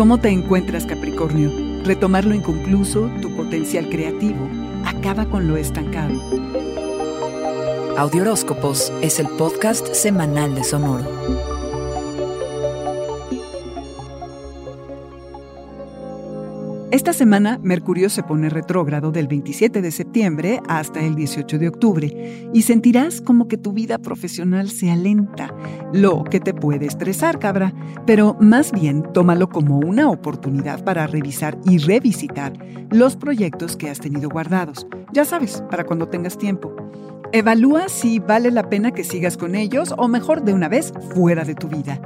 ¿Cómo te encuentras, Capricornio? Retomar lo inconcluso, tu potencial creativo, acaba con lo estancado. Audioróscopos es el podcast semanal de Sonoro. Esta semana, Mercurio se pone retrógrado del 27 de septiembre hasta el 18 de octubre y sentirás como que tu vida profesional se alenta, lo que te puede estresar, cabra, pero más bien tómalo como una oportunidad para revisar y revisitar los proyectos que has tenido guardados, ya sabes, para cuando tengas tiempo. Evalúa si vale la pena que sigas con ellos o mejor de una vez fuera de tu vida.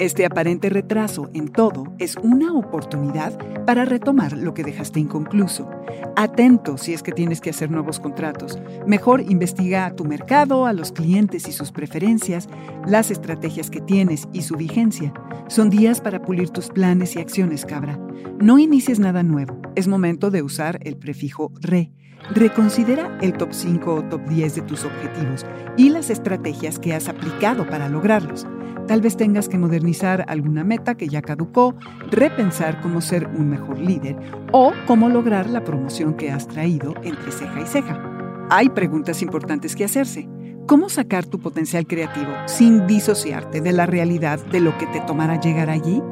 Este aparente retraso en todo es una oportunidad para retomar lo que dejaste inconcluso. Atento si es que tienes que hacer nuevos contratos. Mejor investiga tu mercado, a los clientes y sus preferencias, las estrategias que tienes y su vigencia. Son días para pulir tus planes y acciones, cabra. No inicies nada nuevo. Es momento de usar el prefijo re. Reconsidera el top 5 o top 10 de tus objetivos y las estrategias que has aplicado para lograrlos. Tal vez tengas que modernizar alguna meta que ya caducó, repensar cómo ser un mejor líder o cómo lograr la promoción que has traído entre ceja y ceja. Hay preguntas importantes que hacerse. ¿Cómo sacar tu potencial creativo sin disociarte de la realidad de lo que te tomará llegar allí?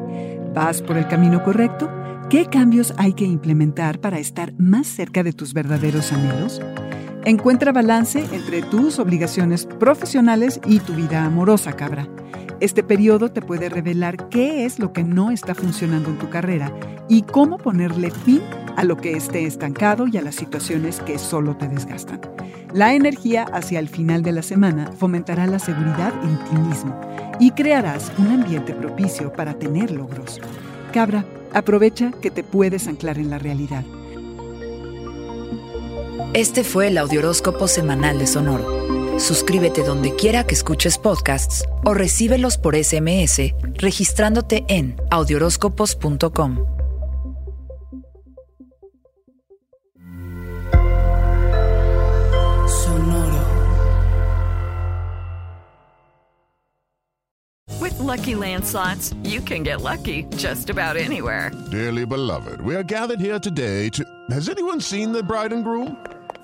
¿Vas por el camino correcto? ¿Qué cambios hay que implementar para estar más cerca de tus verdaderos anhelos? Encuentra balance entre tus obligaciones profesionales y tu vida amorosa, cabra. Este periodo te puede revelar qué es lo que no está funcionando en tu carrera y cómo ponerle fin a lo que esté estancado y a las situaciones que solo te desgastan. La energía hacia el final de la semana fomentará la seguridad en ti mismo y crearás un ambiente propicio para tener logros. Cabra, aprovecha que te puedes anclar en la realidad. Este fue el Audioróscopo semanal de Sonoro. Suscríbete donde quiera que escuches podcasts o recíbelos por SMS registrándote en audioróscopos.com. Sonoro. With Lucky Land slots, you can get lucky just about anywhere. Dearly beloved, we are gathered here today to. Has anyone seen the bride and groom?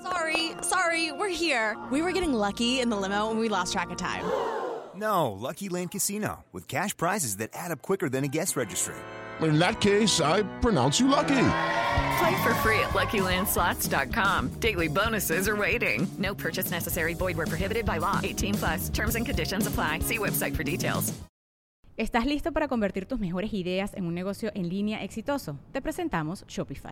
Sorry, sorry, we're here. We were getting lucky in the limo and we lost track of time. No, Lucky Land Casino, with cash prizes that add up quicker than a guest registry. In that case, I pronounce you lucky. Play for free at LuckyLandSlots.com. Daily bonuses are waiting. No purchase necessary. Void where prohibited by law. 18 plus. Terms and conditions apply. See website for details. ¿Estás listo para convertir tus mejores ideas en un negocio en línea exitoso? Te presentamos Shopify.